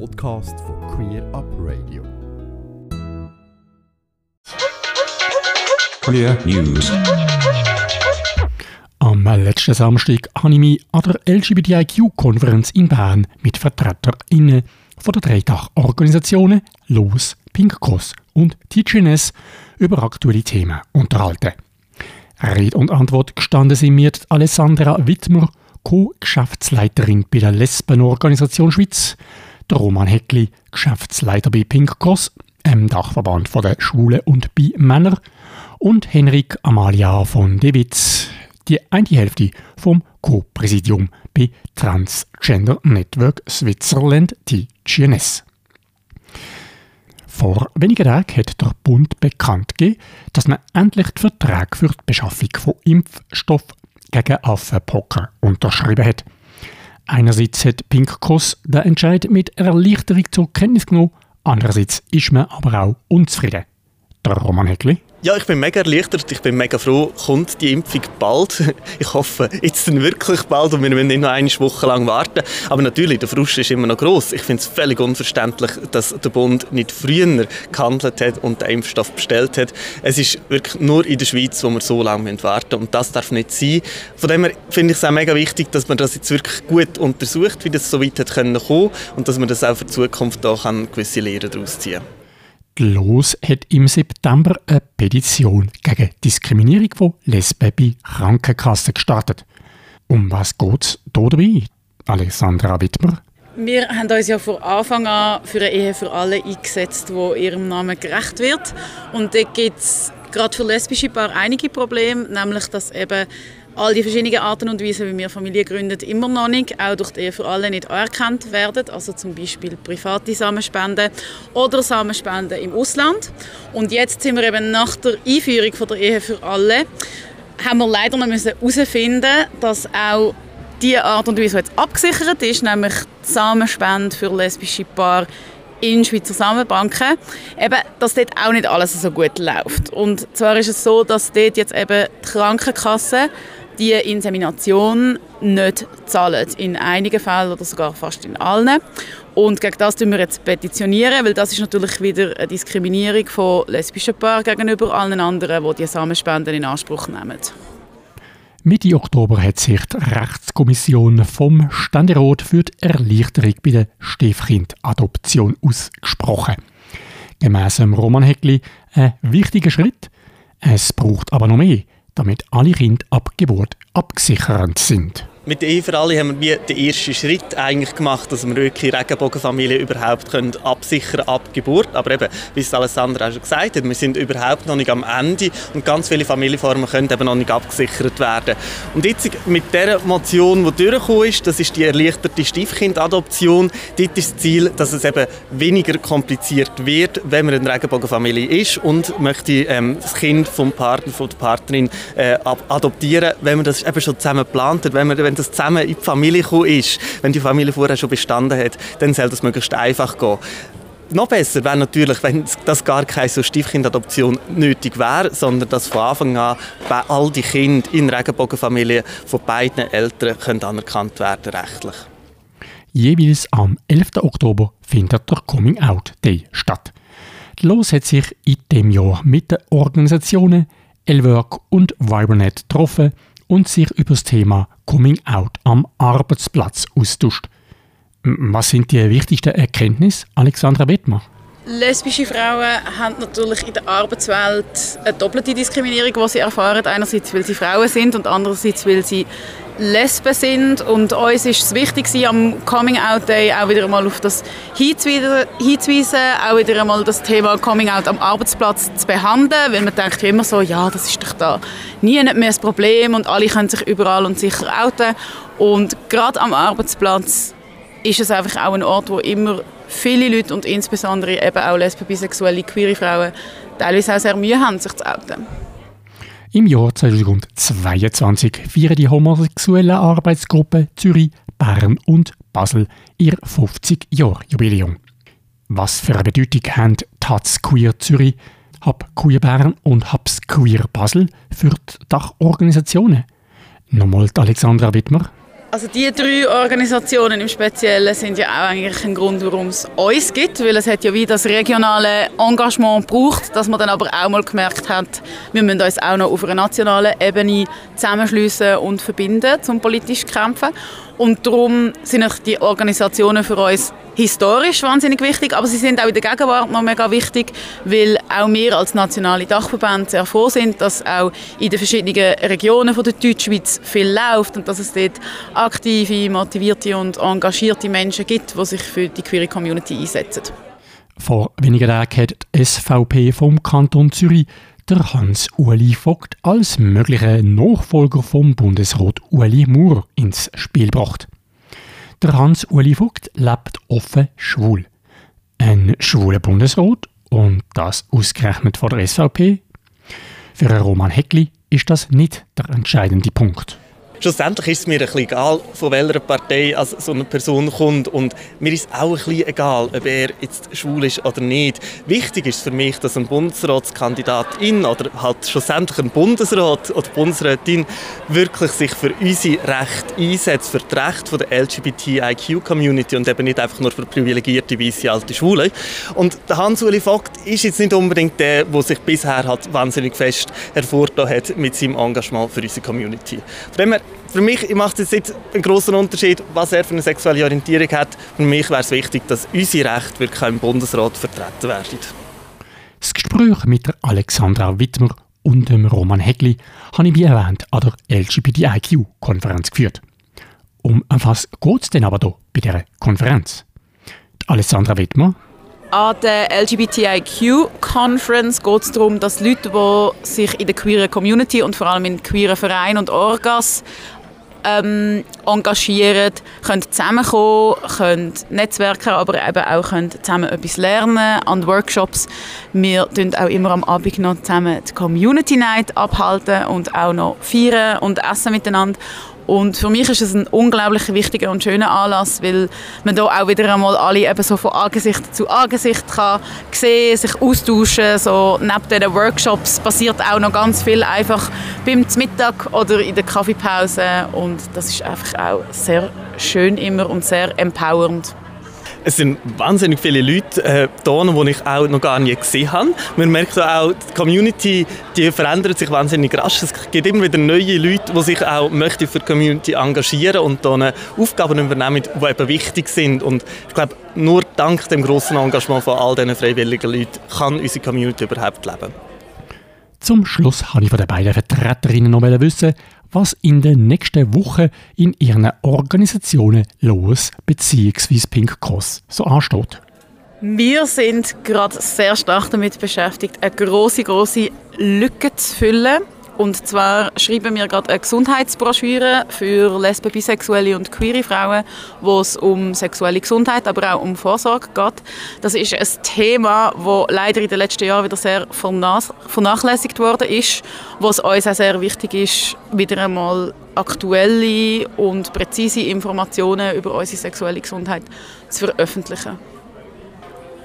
Podcast von Queer Up Radio. Queer News. Am letzten Samstag habe ich mich an der LGBTIQ-Konferenz in Bern mit VertreterInnen von der Dreitag-Organisationen LOS, Pink Cross und TGNS über aktuelle Themen unterhalten. Rede und Antwort gestanden sind mir Alessandra Wittmer, Co-Geschäftsleiterin bei der Lesbenorganisation Schweiz, der Roman Heckli, Geschäftsleiter bei Pink Cross, dem Dachverband der Schwulen und bei Männer und Henrik Amalia von De Witz, die eine Hälfte vom Co-Präsidium bei Transgender Network Switzerland TGNS. Vor wenigen Tagen hat der Bund bekannt gegeben, dass man endlich den Vertrag für die Beschaffung von Impfstoff gegen Affenpocken unterschrieben hat. Einerseits hat Pink Cross den Entscheid mit Erleichterung zur Kenntnis genommen, andererseits ist man aber auch unzufrieden. Der Roman Heckli. Ja, ich bin mega erleichtert. Ich bin mega froh, kommt die Impfung bald. Ich hoffe, jetzt dann wirklich bald und wir müssen nicht noch eine Woche lang warten. Aber natürlich, der Frust ist immer noch groß. Ich finde es völlig unverständlich, dass der Bund nicht früher gehandelt hat und den Impfstoff bestellt hat. Es ist wirklich nur in der Schweiz, wo wir so lange warten müssen. Und das darf nicht sein. Von dem her finde ich es auch mega wichtig, dass man das jetzt wirklich gut untersucht, wie das so weit hat kommen und dass man das auch für die Zukunft da gewisse Lehren daraus ziehen kann. Los hat im September eine Petition gegen Diskriminierung von Lesben bei Krankenkassen gestartet. Um was geht es dabei, Alessandra Wittmer? Wir haben uns ja von Anfang an für eine Ehe für alle eingesetzt, wo ihrem Namen gerecht wird. Und da gibt es gerade für lesbische Paare einige Probleme, nämlich dass eben all die verschiedenen Arten und Weisen, wie wir Familie gründen, immer noch nicht, auch durch die Ehe für alle nicht anerkannt werden. Also zum Beispiel private Samenspenden oder Samenspenden im Ausland. Und jetzt sind wir eben nach der Einführung von der Ehe für alle, haben wir leider noch herausfinden dass auch die Art und Weise, die jetzt abgesichert ist, nämlich die Samenspende für lesbische Paare, in Schweizer Samenbanken, eben, dass dort auch nicht alles so gut läuft. Und zwar ist es so, dass dort jetzt eben die Krankenkasse die Insemination nicht zahlen. In einigen Fällen oder sogar fast in allen. Und gegen das tun wir jetzt petitionieren, weil das ist natürlich wieder eine Diskriminierung von lesbischen Paaren gegenüber allen anderen, die die Samenspenden in Anspruch nehmen. Mitte Oktober hat sich die Rechtskommission vom Ständerat für die Erleichterung bei der Stiefkind-Adoption ausgesprochen. Gemäss Roman Heckli ein wichtiger Schritt. Es braucht aber noch mehr damit alle Kinder ab Geburt abgesichert sind. Mit der Ehe für alle haben wir den ersten Schritt eigentlich gemacht, dass wir wirklich Regenbogenfamilien überhaupt können absichern ab Geburt. Aber eben, wie es Alessandra auch schon gesagt hat, wir sind überhaupt noch nicht am Ende und ganz viele Familienformen können eben noch nicht abgesichert werden. Und jetzt mit der Motion, die durchgekommen ist, das ist die erleichterte Stiefkindadoption, dort ist das Ziel, dass es eben weniger kompliziert wird, wenn man eine Regenbogenfamilie ist und möchte ähm, das Kind vom Partner, von der Partnerin äh, adoptieren, wenn man das eben schon zusammen geplant hat, wenn man wenn das zusammen in die Familie gekommen ist, wenn die Familie vorher schon bestanden hat, dann soll das möglichst einfach gehen. Noch besser wäre natürlich, wenn das gar keine so Stiefkindadoption nötig wäre, sondern dass von Anfang an all die Kinder in Regenbogenfamilien von beiden Eltern können anerkannt werden rechtlich. Jeweils am 11. Oktober findet der Coming Out Day statt. Los hat sich in dem Jahr mit den Organisationen Elwork und Vibernet getroffen und sich über das Thema Coming Out am Arbeitsplatz austauscht. Was sind die wichtigsten Erkenntnisse, Alexandra Wittmer? Lesbische Frauen haben natürlich in der Arbeitswelt eine doppelte Diskriminierung, die sie erfahren. Einerseits, weil sie Frauen sind und andererseits, weil sie Lesben sind. Und uns ist es wichtig, am Coming Out Day auch wieder einmal auf das hinzuweisen, auch wieder einmal das Thema Coming Out am Arbeitsplatz zu behandeln, weil man denkt immer so, ja, das ist doch da nie mehr das Problem und alle können sich überall und sicher outen. Und gerade am Arbeitsplatz ist es einfach auch ein Ort, wo immer viele Leute und insbesondere eben auch lesben, bisexuelle, queere Frauen teilweise auch sehr Mühe haben, sich zu outen. Im Jahr 2022 feiern die homosexuellen Arbeitsgruppen Zürich, Bern und Basel ihr 50-Jahr-Jubiläum. Was für eine Bedeutung haben Taz Queer Zürich, Hub Queer Bern und Hubs Queer Basel für die Dachorganisationen? Nochmal Alexandra Wittmer. Also die drei Organisationen im Speziellen sind ja auch eigentlich ein Grund, warum es uns gibt, weil es hat ja wie das regionale Engagement braucht, dass man dann aber auch mal gemerkt hat, wir müssen uns auch noch auf einer nationalen Ebene zusammenschließen und verbinden, um politisch zu kämpfen. Und darum sind die Organisationen für uns historisch wahnsinnig wichtig, aber sie sind auch in der Gegenwart noch mega wichtig, weil auch wir als nationale Dachverband sehr froh sind, dass auch in den verschiedenen Regionen von der Deutschschweiz viel läuft und dass es dort aktive, motivierte und engagierte Menschen gibt, die sich für die queere Community einsetzen. Vor wenigen Tagen hat die SVP vom Kanton Zürich der Hans-Uli Vogt als möglicher Nachfolger vom Bundesrat Uli Maurer ins Spiel gebracht. Der Hans-Uli Vogt lebt offen schwul. Ein schwuler Bundesrat und das ausgerechnet von der SVP? Für Roman Heckli ist das nicht der entscheidende Punkt. Schlussendlich ist es mir ein bisschen egal, von welcher Partei so eine Person kommt. Und mir ist auch ein bisschen egal, ob er jetzt schwul ist oder nicht. Wichtig ist für mich, dass ein Bundesratskandidatin oder halt schlussendlich ein Bundesrat oder Bundesrätin wirklich sich für unsere Rechte einsetzt, für die Rechte der LGBTIQ-Community und eben nicht einfach nur für privilegierte weiße alte Schwule. Und der Hans-Uli Vogt ist jetzt nicht unbedingt der, der sich bisher hat wahnsinnig fest hervorgetan hat mit seinem Engagement für unsere Community. Von dem her für mich macht es jetzt einen großen Unterschied, was er für eine sexuelle Orientierung hat. Für mich wäre es wichtig, dass unsere Rechte wirklich im Bundesrat vertreten werden. Das Gespräch mit der Alexandra Wittmer und dem Roman Hegli habe ich, wie erwähnt, an der LGBTIQ-Konferenz geführt. Um was geht es denn aber hier bei dieser Konferenz? Die Alexandra Wittmer an der LGBTIQ Conference geht es darum, dass Leute, die sich in der queeren Community und vor allem in queeren Vereinen und Orgas ähm, engagieren, können zusammenkommen, können netzwerken, aber eben auch können zusammen etwas lernen an Workshops. Wir tun auch immer am Abend noch zusammen die Community Night abhalten und auch noch feiern und essen miteinander. Und für mich ist es ein unglaublich wichtiger und schöner Anlass, weil man da auch wieder einmal alle eben so von Angesicht zu Angesicht kann sehen, sich austauschen. So neben diesen Workshops passiert auch noch ganz viel einfach beim Mittag oder in der Kaffeepause und das ist einfach auch sehr schön immer und sehr empowernd. Es sind wahnsinnig viele Leute äh, die ich auch noch gar nie gesehen habe. Man merkt auch, die Community die verändert sich wahnsinnig rasch. Es gibt immer wieder neue Leute, die sich auch möchten für die Community engagieren und dann Aufgaben übernehmen, die eben wichtig sind. Und ich glaube, nur dank dem grossen Engagement von all diesen freiwilligen Leuten kann unsere Community überhaupt leben. Zum Schluss habe ich von den beiden Vertreterinnen noch wissen, was in den nächsten Wochen in ihren Organisationen los bzw. Pink Cross so ansteht. Wir sind gerade sehr stark damit beschäftigt, eine große, große Lücke zu füllen und zwar schreiben wir gerade eine Gesundheitsbroschüre für Lesben, Bisexuelle und queere Frauen, wo es um sexuelle Gesundheit, aber auch um Vorsorge geht. Das ist ein Thema, das leider in den letzten Jahren wieder sehr vernachlässigt worden ist, wo es uns auch sehr wichtig ist, wieder einmal aktuelle und präzise Informationen über unsere sexuelle Gesundheit zu veröffentlichen.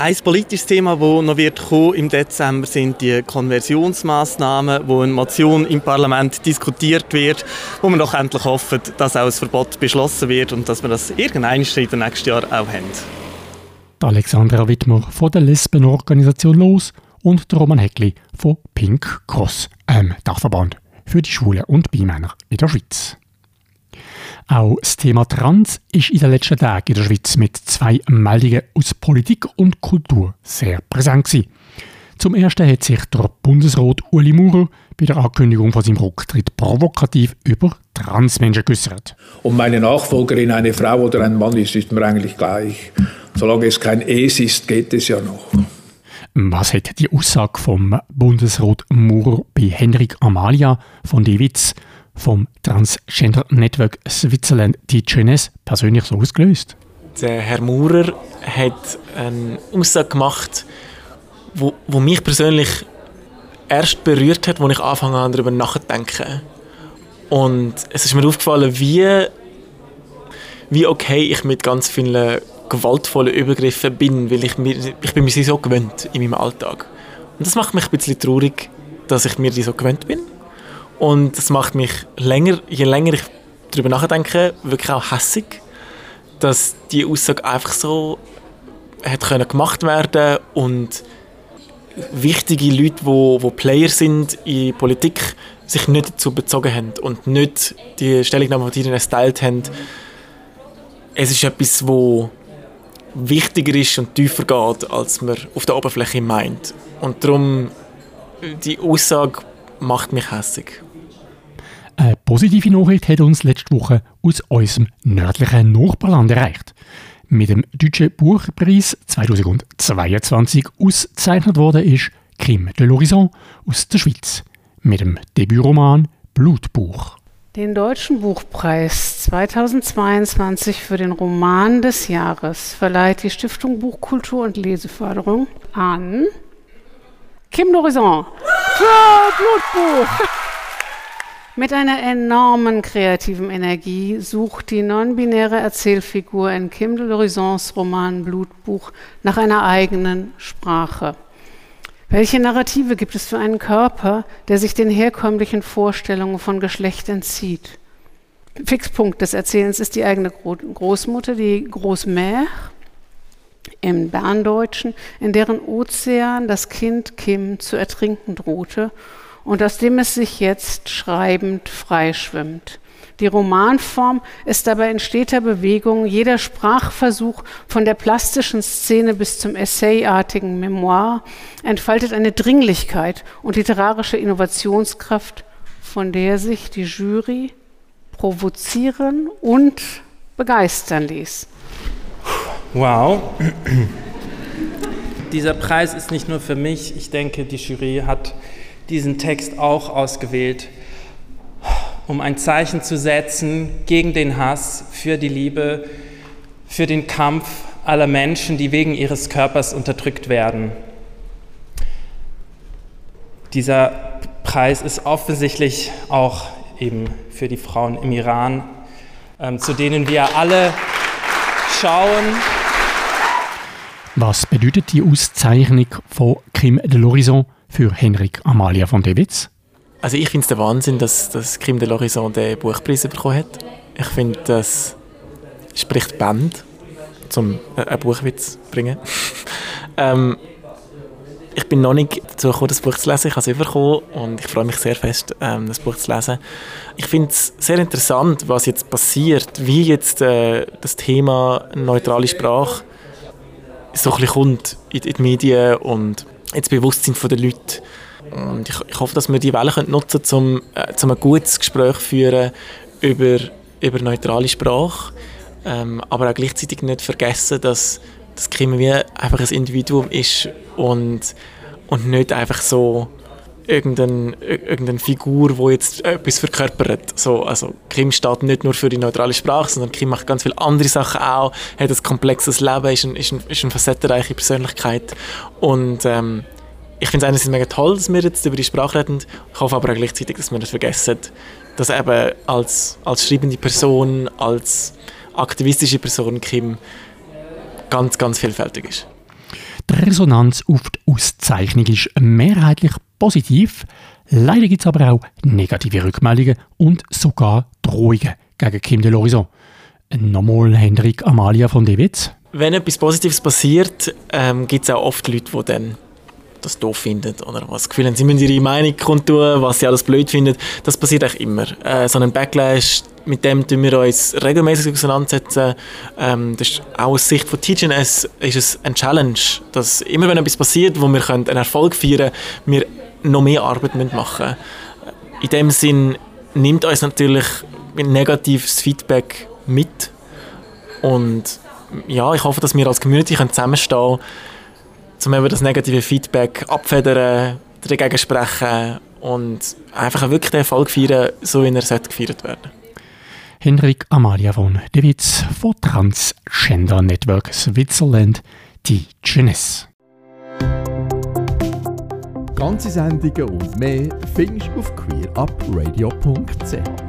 Ein politisches Thema, das noch wird kommen im Dezember, sind die Konversionsmaßnahmen, wo eine Motion im Parlament diskutiert wird, wo wir doch endlich hoffen, dass auch ein Verbot beschlossen wird und dass wir das irgendwann in den nächsten Jahren auch haben. Alexandra Wittmer von der Lesbenorganisation Los und Roman Heckli von Pink Cross, einem Dachverband für die Schwulen und Bimänner in der Schweiz. Auch das Thema Trans ist in den letzten Tagen in der Schweiz mit zwei Meldungen aus Politik und Kultur sehr präsent gewesen. Zum ersten hat sich der Bundesrat Uli Maurer bei der Ankündigung von seinem Rücktritt provokativ über Transmenschen geäußert. Ob meine Nachfolgerin eine Frau oder ein Mann ist, ist mir eigentlich gleich. Solange es kein Es ist, geht es ja noch. Was hat die Aussage vom Bundesrat Maurer bei Henrik Amalia von Dewitz vom Transgender Network Switzerland TGNS persönlich so ausgelöst? Der Herr Maurer hat eine Aussage gemacht, wo, wo mich persönlich erst berührt hat, als ich angefangen habe, darüber nachzudenken. Und es ist mir aufgefallen, wie, wie okay ich mit ganz vielen gewaltvollen Übergriffen bin, weil ich, mir, ich bin mir sie so gewöhnt in meinem Alltag. Und das macht mich ein bisschen traurig, dass ich mir die so gewöhnt bin. Und das macht mich länger, je länger ich darüber nachdenken, wirklich auch hässig, dass die Aussage einfach so hat können gemacht werden und wichtige Leute, wo, wo Player sind in Politik, sich nicht dazu bezogen haben und nicht die Stellungnahme, die ihnen geteilt haben. Es ist etwas, wo wichtiger ist und tiefer geht, als man auf der Oberfläche meint. Und darum, die Aussage macht mich hässig. Eine positive Nachricht hat uns letzte Woche aus unserem nördlichen Nachbarland erreicht. Mit dem Deutschen Buchpreis 2022 ausgezeichnet worden ist Kim de l'Horizon aus der Schweiz mit dem Debütroman Blutbuch. Den Deutschen Buchpreis 2022 für den Roman des Jahres verleiht die Stiftung Buchkultur und Leseförderung an Kim d'Horizon für Blutbuch. Mit einer enormen kreativen Energie sucht die non-binäre Erzählfigur in Kim de l'Horizons Roman Blutbuch nach einer eigenen Sprache. Welche Narrative gibt es für einen Körper, der sich den herkömmlichen Vorstellungen von Geschlecht entzieht? Fixpunkt des Erzählens ist die eigene Großmutter, die Großmère im Berndeutschen, in deren Ozean das Kind Kim zu ertrinken drohte und aus dem es sich jetzt schreibend freischwimmt. Die Romanform ist dabei in steter Bewegung, jeder Sprachversuch von der plastischen Szene bis zum essayartigen Memoir entfaltet eine Dringlichkeit und literarische Innovationskraft, von der sich die Jury provozieren und begeistern ließ. Wow. Dieser Preis ist nicht nur für mich, ich denke, die Jury hat diesen Text auch ausgewählt, um ein Zeichen zu setzen gegen den Hass, für die Liebe, für den Kampf aller Menschen, die wegen ihres Körpers unterdrückt werden. Dieser Preis ist offensichtlich auch eben für die Frauen im Iran, ähm, zu denen wir alle schauen. Was bedeutet die Auszeichnung von Kim de l'Horizon für Henrik Amalia von Dewitz? Also ich finde es der Wahnsinn, dass, dass Kim de l'Horizon den Buchpreis bekommen hat. Ich finde, das spricht Band, um einen Buchwitz zu bringen. ähm, ich bin noch nicht dazu gekommen, das Buch zu lesen. Ich habe es bekommen und ich freue mich sehr fest, ähm, das Buch zu lesen. Ich finde es sehr interessant, was jetzt passiert, wie jetzt äh, das Thema neutrale Sprache so ein bisschen kommt in, in die Medien und ins Bewusstsein der Leute. Und ich, ich hoffe, dass wir die Welle nutzen können, um, äh, ein gutes Gespräch zu führen über, über neutrale Sprache. Ähm, aber auch gleichzeitig nicht vergessen, dass das Kim wie einfach ein Individuum ist und, und nicht einfach so irgendeine, irgendeine Figur, die jetzt etwas verkörpert. So, also Kim steht nicht nur für die neutrale Sprache, sondern Kim macht ganz viele andere Sachen auch, hat ein komplexes Leben, ist, ein, ist, ein, ist eine facettenreiche Persönlichkeit und ähm, ich finde es einerseits mega toll, dass wir jetzt über die Sprache reden. Ich hoffe aber auch gleichzeitig, dass wir nicht vergessen, dass eben als, als schreibende Person, als aktivistische Person Kim ganz, ganz vielfältig ist. Die Resonanz auf die Auszeichnung ist mehrheitlich positiv. Leider gibt es aber auch negative Rückmeldungen und sogar Drohungen gegen Kim de l'Horizon. Nochmal Hendrik Amalia von Dewitz. Wenn etwas Positives passiert, ähm, gibt es auch oft Leute, die dann das doof finden oder was das Gefühl haben, sie müssen ihre Meinung kundtun, was sie alles blöd finden. Das passiert eigentlich immer. Äh, so ein Backlash, mit dem tun wir uns regelmäßig auseinandersetzen. Ähm, das ist auch aus Sicht von TGNS ist es ein Challenge, dass immer wenn etwas passiert, wo wir einen Erfolg feiern können, wir noch mehr Arbeit machen müssen. In dem Sinn nimmt uns natürlich negatives Feedback mit und ja, ich hoffe, dass wir als Community zusammenstehen können, um eben das negative Feedback abfedern, dagegen sprechen und einfach wirklich den Erfolg feiern, so wie er sollte gefeiert werden Henrik Amalia von De Witz von Transgender Network Switzerland, die Jeunesse. Ganze Sendungen und mehr findest du auf queerupradio.ch.